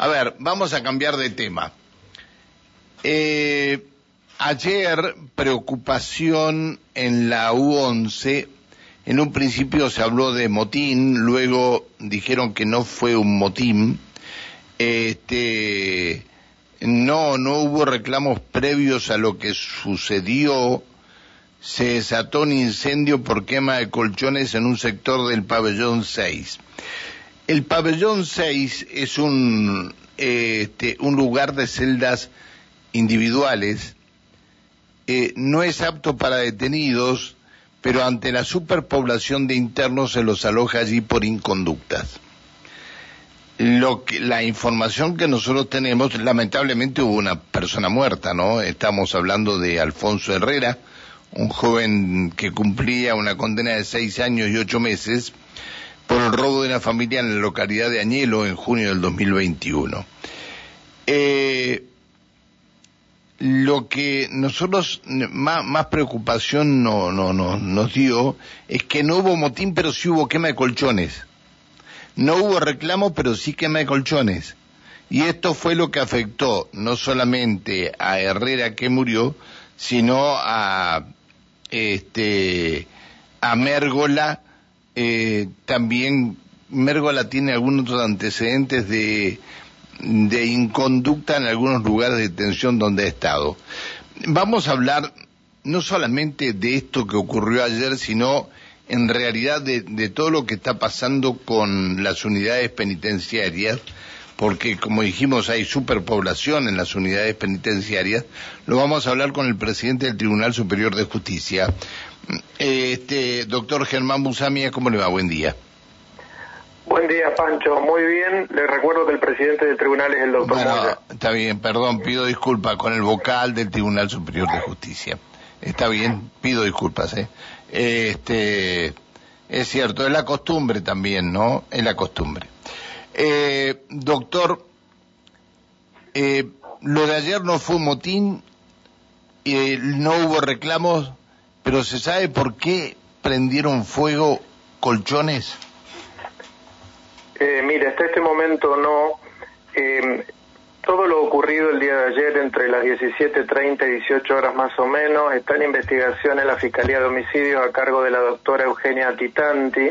A ver, vamos a cambiar de tema. Eh, ayer, preocupación en la U11. En un principio se habló de motín, luego dijeron que no fue un motín. Este, no, no hubo reclamos previos a lo que sucedió. Se desató un incendio por quema de colchones en un sector del pabellón 6. El pabellón 6 es un, este, un lugar de celdas individuales, eh, no es apto para detenidos, pero ante la superpoblación de internos se los aloja allí por inconductas. Lo que, la información que nosotros tenemos, lamentablemente hubo una persona muerta, ¿no? Estamos hablando de Alfonso Herrera, un joven que cumplía una condena de seis años y ocho meses, por el robo de una familia en la localidad de Añelo en junio del 2021. Eh, lo que nosotros más, preocupación no, no, no, nos dio es que no hubo motín, pero sí hubo quema de colchones. No hubo reclamo, pero sí quema de colchones. Y esto fue lo que afectó no solamente a Herrera que murió, sino a este a Mérgola eh, también Mérgola tiene algunos antecedentes de, de inconducta en algunos lugares de detención donde ha estado. Vamos a hablar no solamente de esto que ocurrió ayer, sino en realidad de, todo lo que está pasando con las unidades penitenciarias, porque como dijimos hay superpoblación en las unidades penitenciarias, lo vamos a hablar con el presidente del Tribunal Superior de Justicia, este, doctor Germán Busamia, ¿cómo le va? Buen día. Buen día, Pancho. Muy bien. Le recuerdo que el presidente del tribunal es el doctor bueno, Está bien, perdón, pido disculpas con el vocal del Tribunal Superior de Justicia. Está bien, pido disculpas, ¿eh? Este, es cierto, es la costumbre también, ¿no? Es la costumbre. Eh, doctor, eh, lo de ayer no fue un motín, eh, no hubo reclamos pero ¿se sabe por qué prendieron fuego colchones? Eh, mire, hasta este momento no. Eh, todo lo ocurrido el día de ayer entre las 17.30 y 18 horas más o menos está en investigación en la Fiscalía de Homicidios a cargo de la doctora Eugenia Titanti.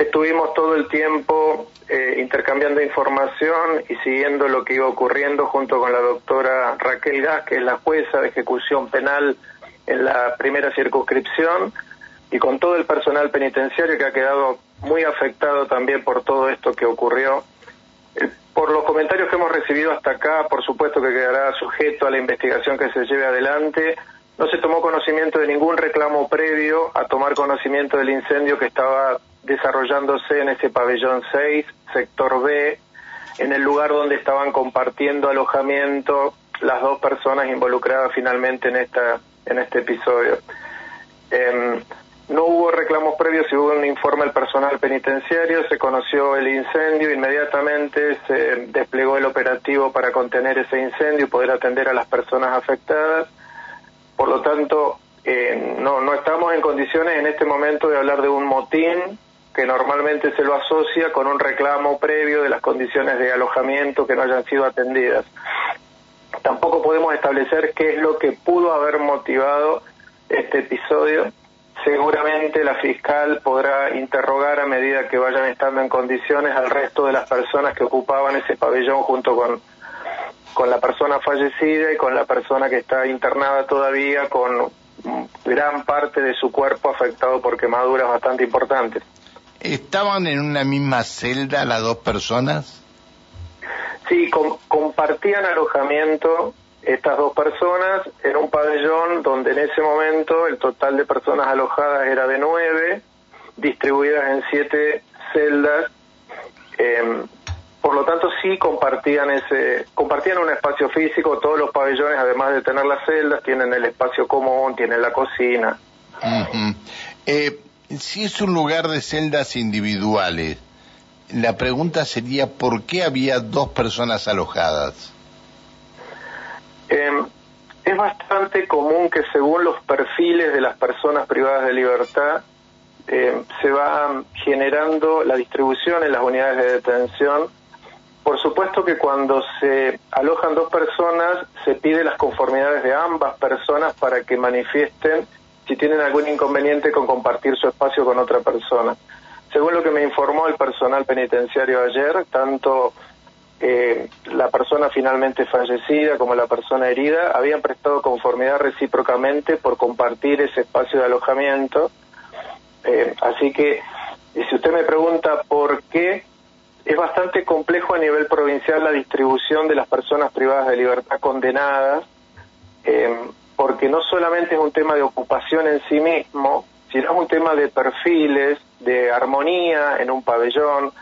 Estuvimos todo el tiempo eh, intercambiando información y siguiendo lo que iba ocurriendo junto con la doctora Raquel Gas, que es la jueza de ejecución penal en la primera circunscripción y con todo el personal penitenciario que ha quedado muy afectado también por todo esto que ocurrió. Eh, por los comentarios que hemos recibido hasta acá, por supuesto que quedará sujeto a la investigación que se lleve adelante. No se tomó conocimiento de ningún reclamo previo a tomar conocimiento del incendio que estaba desarrollándose en ese pabellón 6, sector B, en el lugar donde estaban compartiendo alojamiento las dos personas involucradas finalmente en esta en este episodio. Eh, no hubo reclamos previos y hubo un informe al personal penitenciario, se conoció el incendio, inmediatamente se desplegó el operativo para contener ese incendio y poder atender a las personas afectadas. Por lo tanto, eh, no, no estamos en condiciones en este momento de hablar de un motín que normalmente se lo asocia con un reclamo previo de las condiciones de alojamiento que no hayan sido atendidas. Tampoco podemos establecer qué es lo que pudo haber motivado este episodio. Seguramente la fiscal podrá interrogar a medida que vayan estando en condiciones al resto de las personas que ocupaban ese pabellón junto con, con la persona fallecida y con la persona que está internada todavía con gran parte de su cuerpo afectado por quemaduras bastante importantes. ¿Estaban en una misma celda las dos personas? Sí, compartían alojamiento estas dos personas en un pabellón donde en ese momento el total de personas alojadas era de nueve, distribuidas en siete celdas. Em, por lo tanto, sí compartían ese, compartían un espacio físico. Todos los pabellones, además de tener las celdas, tienen el espacio común, tienen la cocina. eh, si es un lugar de celdas individuales, la pregunta sería ¿por qué había dos personas alojadas? Eh, es bastante común que según los perfiles de las personas privadas de libertad eh, se va generando la distribución en las unidades de detención Por supuesto que cuando se alojan dos personas se pide las conformidades de ambas personas para que manifiesten si tienen algún inconveniente con compartir su espacio con otra persona. Según lo que me informó el personal penitenciario ayer, tanto eh, la persona finalmente fallecida como la persona herida habían prestado conformidad recíprocamente por compartir ese espacio de alojamiento. Eh, así que, si usted me pregunta por qué, es bastante complejo a nivel provincial la distribución de las personas privadas de libertad condenadas, eh, porque no solamente es un tema de ocupación en sí mismo, sino es un tema de perfiles, de armonía en un pabellón,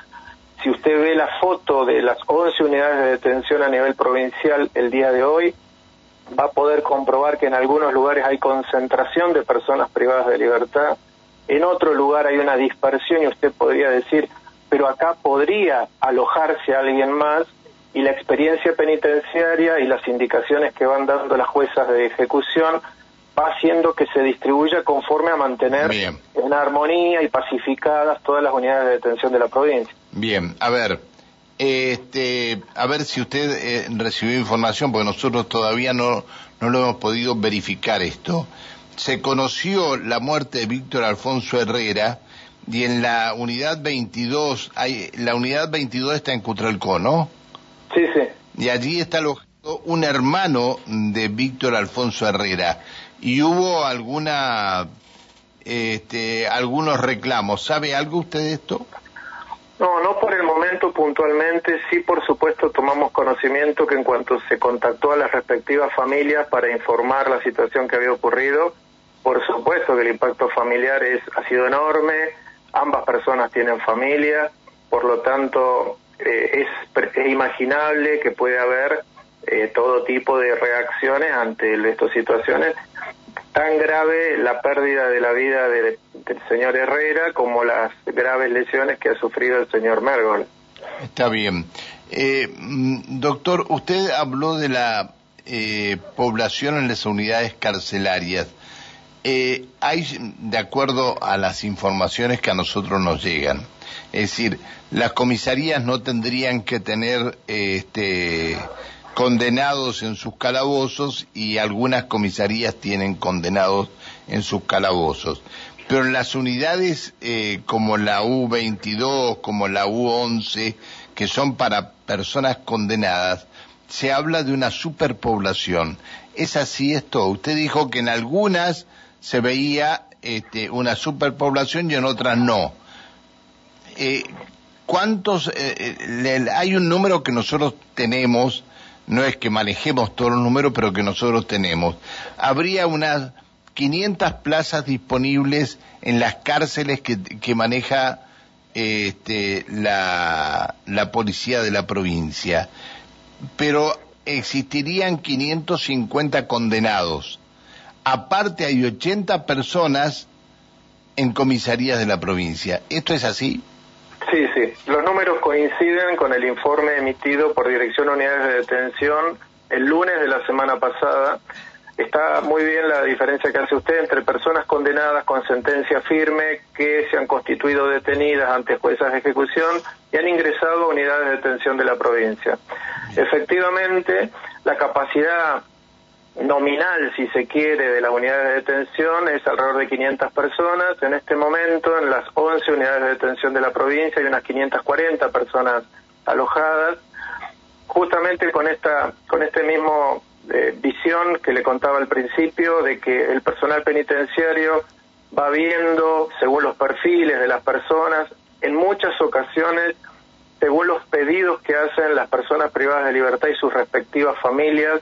si usted ve la foto de las 11 unidades de detención a nivel provincial el día de hoy, va a poder comprobar que en algunos lugares hay concentración de personas privadas de libertad, en otro lugar hay una dispersión y usted podría decir, pero acá podría alojarse alguien más y la experiencia penitenciaria y las indicaciones que van dando las juezas de ejecución va haciendo que se distribuya conforme a mantener en armonía y pacificadas todas las unidades de detención de la provincia. Bien, a ver, este, a ver si usted eh, recibió información, porque nosotros todavía no, no lo hemos podido verificar esto. Se conoció la muerte de Víctor Alfonso Herrera y en la unidad 22, hay, la unidad 22 está en Cutralcó, ¿no? Sí, sí. Y allí está alojado un hermano de Víctor Alfonso Herrera y hubo alguna, este, algunos reclamos. ¿Sabe algo usted de esto? No, no por el momento puntualmente, sí por supuesto tomamos conocimiento que en cuanto se contactó a las respectivas familias para informar la situación que había ocurrido, por supuesto que el impacto familiar es, ha sido enorme, ambas personas tienen familia, por lo tanto eh, es, es, imaginable que puede haber eh, todo tipo de reacciones ante estas situaciones tan grave la pérdida de la vida del señor Herrera como las graves lesiones que ha sufrido el señor Mergol. Está bien. Eh, mm, doctor, usted habló de la eh, población en las unidades carcelarias. Eh, hay, de acuerdo a las informaciones que a nosotros nos llegan, es decir, las comisarías no tendrían que tener este, condenados en sus calabozos y algunas comisarías tienen condenados en sus calabozos. Pero en las unidades eh, como la U22, como la U11, que son para personas condenadas, se habla de una superpoblación. ¿Es así esto? Usted dijo que en algunas se veía este, una superpoblación y en otras no. Eh, ¿Cuántos? Eh, hay un número que nosotros tenemos no es que manejemos todos los números, pero que nosotros tenemos. Habría unas 500 plazas disponibles en las cárceles que, que maneja este, la, la policía de la provincia, pero existirían 550 condenados. Aparte hay 80 personas en comisarías de la provincia. ¿Esto es así? Sí, sí. Los números coinciden con el informe emitido por Dirección Unidades de Detención el lunes de la semana pasada. Está muy bien la diferencia que hace usted entre personas condenadas con sentencia firme que se han constituido detenidas ante juezas de ejecución y han ingresado a unidades de detención de la provincia. Efectivamente, la capacidad nominal, si se quiere, de las unidades de detención es alrededor de 500 personas. En este momento, en las 11 unidades de detención de la provincia hay unas 540 personas alojadas. Justamente con esta, con este mismo eh, visión que le contaba al principio de que el personal penitenciario va viendo según los perfiles de las personas, en muchas ocasiones según los pedidos que hacen las personas privadas de libertad y sus respectivas familias,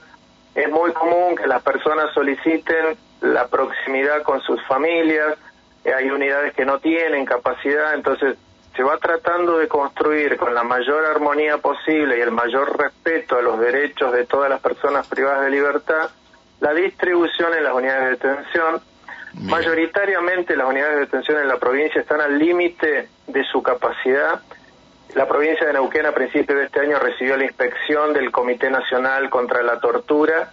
es muy común que las personas soliciten la proximidad con sus familias, eh, hay unidades que no tienen capacidad, entonces se va tratando de construir con la mayor armonía posible y el mayor respeto a los derechos de todas las personas privadas de libertad la distribución en las unidades de detención. Mayoritariamente las unidades de detención en la provincia están al límite de su capacidad la provincia de Neuquén a principios de este año recibió la inspección del Comité Nacional contra la Tortura,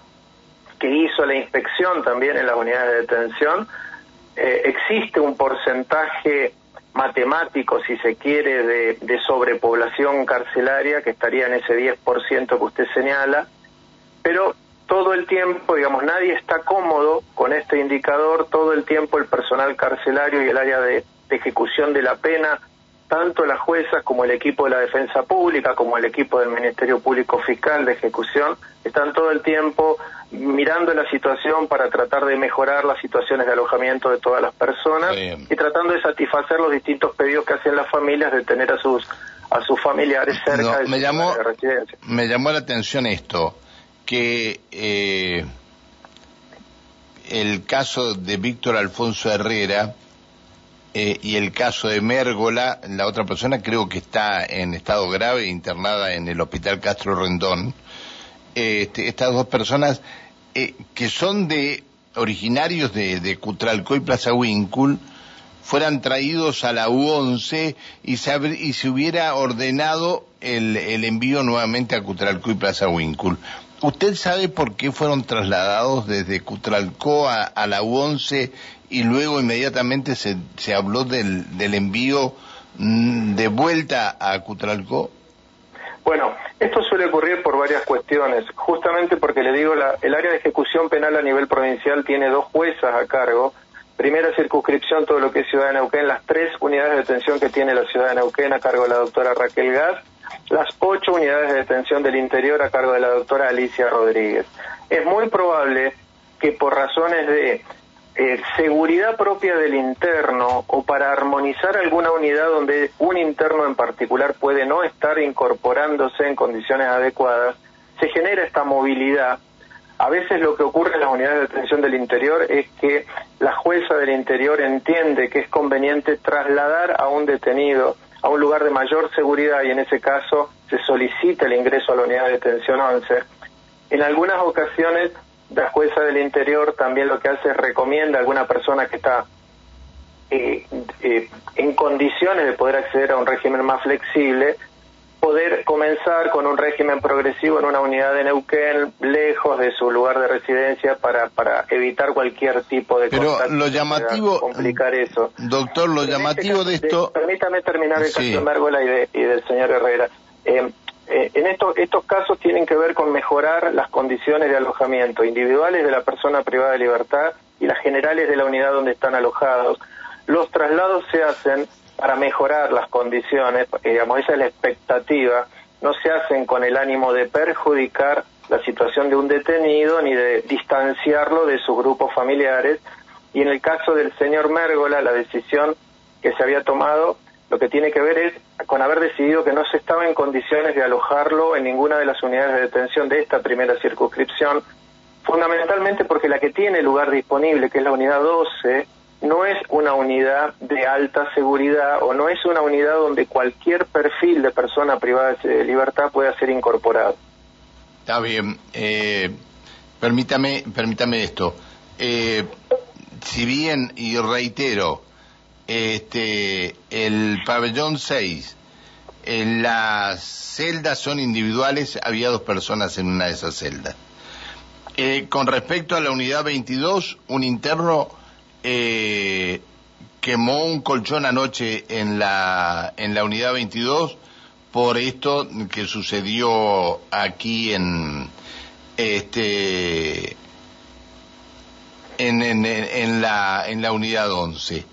que hizo la inspección también en las unidades de detención. Eh, existe un porcentaje matemático, si se quiere, de, de sobrepoblación carcelaria, que estaría en ese 10% que usted señala, pero todo el tiempo, digamos, nadie está cómodo con este indicador, todo el tiempo el personal carcelario y el área de, ejecución de la pena, tanto las juezas como el equipo de la defensa pública, como el equipo del Ministerio Público Fiscal de Ejecución, están todo el tiempo mirando la situación para tratar de mejorar las situaciones de alojamiento de todas las personas y tratando de satisfacer los distintos pedidos que hacen las familias de tener a sus a sus familiares cerca de me llamó, residencia. Me llamó la atención esto que eh, el caso de Víctor Alfonso Herrera eh, y el caso de Mérgola, la otra persona creo que está en estado grave, internada en el Hospital Castro Rendón. Este, estas dos personas eh, que son de originarios de, de Cutralcó y Plaza Wincul, fueran traídos a la U11 y se, y se hubiera ordenado el, el envío nuevamente a Cutralcó y Plaza Wincul. ¿Usted sabe por qué fueron trasladados desde Cutralcó a, la U11 y luego inmediatamente se, se habló del, del envío mm, de vuelta a Cutralcó? Bueno, esto suele ocurrir por varias cuestiones, justamente porque le digo, la, el área de ejecución penal a nivel provincial tiene dos juezas a cargo. Primera circunscripción, todo lo que es Ciudad de Neuquén, las tres unidades de detención que tiene la Ciudad de Neuquén a cargo de la doctora Raquel Gas las ocho unidades de detención del interior a cargo de la doctora Alicia Rodríguez. Es muy probable que por razones de eh, seguridad propia del interno o para armonizar alguna unidad donde un interno en particular puede no estar incorporándose en condiciones adecuadas, se genera esta movilidad. A veces lo que ocurre en las unidades de detención del interior es que la jueza del interior entiende que es conveniente trasladar a un detenido a un lugar de mayor seguridad y en ese caso se solicita el ingreso a la unidad de detención 11. En algunas ocasiones la jueza del interior también lo que hace es recomienda a alguna persona que está eh, eh, en condiciones de poder acceder a un régimen más flexible poder comenzar con un régimen progresivo en una unidad de Neuquén, lejos de su lugar de residencia, para, para evitar cualquier tipo de Pero lo llamativo, complicar eso. Doctor, lo este llamativo de esto... permítame terminar el caso de Mérgola y, del señor Herrera. Eh, eh, en estos, estos casos tienen que ver con mejorar las condiciones de alojamiento individuales de la persona privada de libertad y las generales de la unidad donde están alojados. Los traslados se hacen para mejorar las condiciones, digamos, esa es la expectativa, no se hacen con el ánimo de perjudicar la situación de un detenido ni de distanciarlo de sus grupos familiares. Y en el caso del señor Mérgola, la decisión que se había tomado lo que tiene que ver es con haber decidido que no se estaba en condiciones de alojarlo en ninguna de las unidades de detención de esta primera circunscripción, fundamentalmente porque la que tiene lugar disponible, que es la unidad 12, no es una unidad de alta seguridad o no es una unidad donde cualquier perfil de persona privada de libertad pueda ser incorporado. Está bien. Eh, permítame, permítame esto. Eh, si bien, y reitero, este, el pabellón 6, en las celdas son individuales, había dos personas en una de esas celdas. Eh, con respecto a la unidad 22, un interno eh, quemó un colchón anoche en la, en la unidad 22 por esto que sucedió aquí en, este, en, en, en la, en la unidad 11.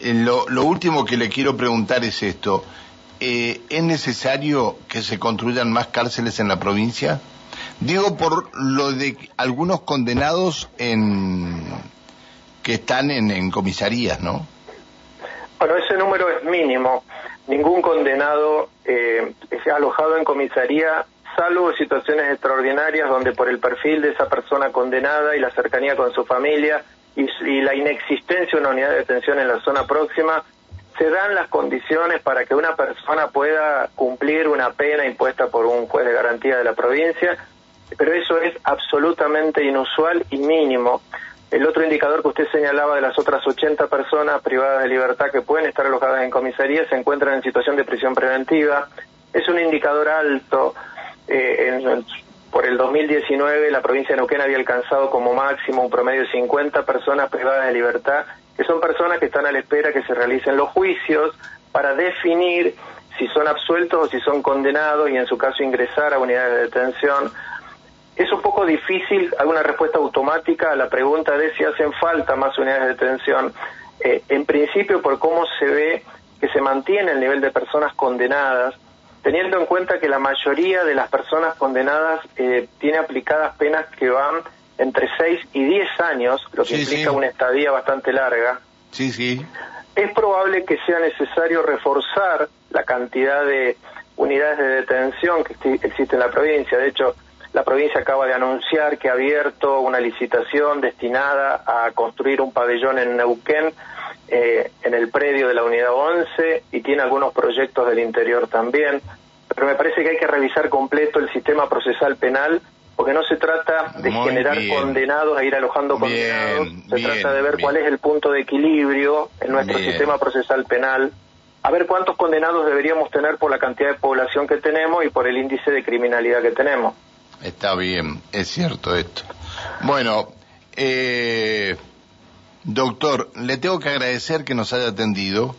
Eh, lo, lo, último que le quiero preguntar es esto. Eh, ¿Es necesario que se construyan más cárceles en la provincia? Digo por lo de algunos condenados en, que están en, comisarías, ¿no? Bueno, ese número es mínimo. Ningún condenado eh, es alojado en comisaría, salvo situaciones extraordinarias donde por el perfil de esa persona condenada y la cercanía con su familia y, la inexistencia de una unidad de detención en la zona próxima, se dan las condiciones para que una persona pueda cumplir una pena impuesta por un juez de garantía de la provincia, pero eso es absolutamente inusual y mínimo. El otro indicador que usted señalaba de las otras 80 personas privadas de libertad que pueden estar alojadas en comisaría se encuentran en situación de prisión preventiva. Es un indicador alto. Eh, por el 2019 la provincia de Neuquén había alcanzado como máximo un promedio de 50 personas privadas de libertad, que son personas que están a la espera que se realicen los juicios para definir si son absueltos o si son condenados y en su caso ingresar a unidades de detención. Es un poco difícil alguna respuesta automática a la pregunta de si hacen falta más unidades de detención. Eh, en principio, por cómo se ve que se mantiene el nivel de personas condenadas, teniendo en cuenta que la mayoría de las personas condenadas eh, tiene aplicadas penas que van entre 6 y 10 años, lo que implica una estadía bastante larga. Sí, sí. Es probable que sea necesario reforzar la cantidad de unidades de detención que existe en la provincia. De hecho, la provincia acaba de anunciar que ha abierto una licitación destinada a construir un pabellón en Neuquén, eh, en el predio de la unidad 11, y tiene algunos proyectos del interior también. Pero me parece que hay que revisar completo el sistema procesal penal, porque no se trata de generar condenados e ir alojando condenados, se trata de ver cuál es el punto de equilibrio en nuestro sistema procesal penal. A ver cuántos condenados deberíamos tener por la cantidad de población que tenemos y por el índice de criminalidad que tenemos. Está bien, es cierto esto. Bueno, eh, doctor, le tengo que agradecer que nos haya atendido.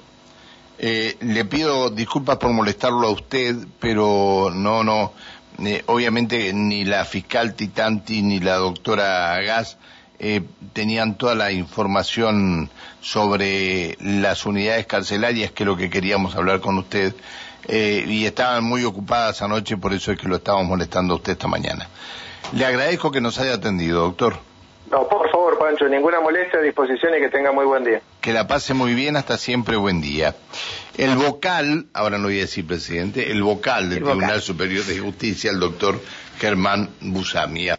Eh, le pido disculpas por molestarlo a usted, pero no, no, eh, obviamente ni la fiscal Titanti ni la doctora Gas eh, tenían toda la información sobre las unidades carcelarias, que es lo que queríamos hablar con usted. Eh, y estaban muy ocupadas anoche, por eso es que lo estábamos molestando a usted esta mañana. Le agradezco que nos haya atendido, doctor. No, por favor, Pancho, ninguna molestia a disposición y que tenga muy buen día. Que la pase muy bien, hasta siempre buen día. El vocal, ahora no voy a decir presidente, el vocal del Tribunal Superior de Justicia, el doctor Germán Busami.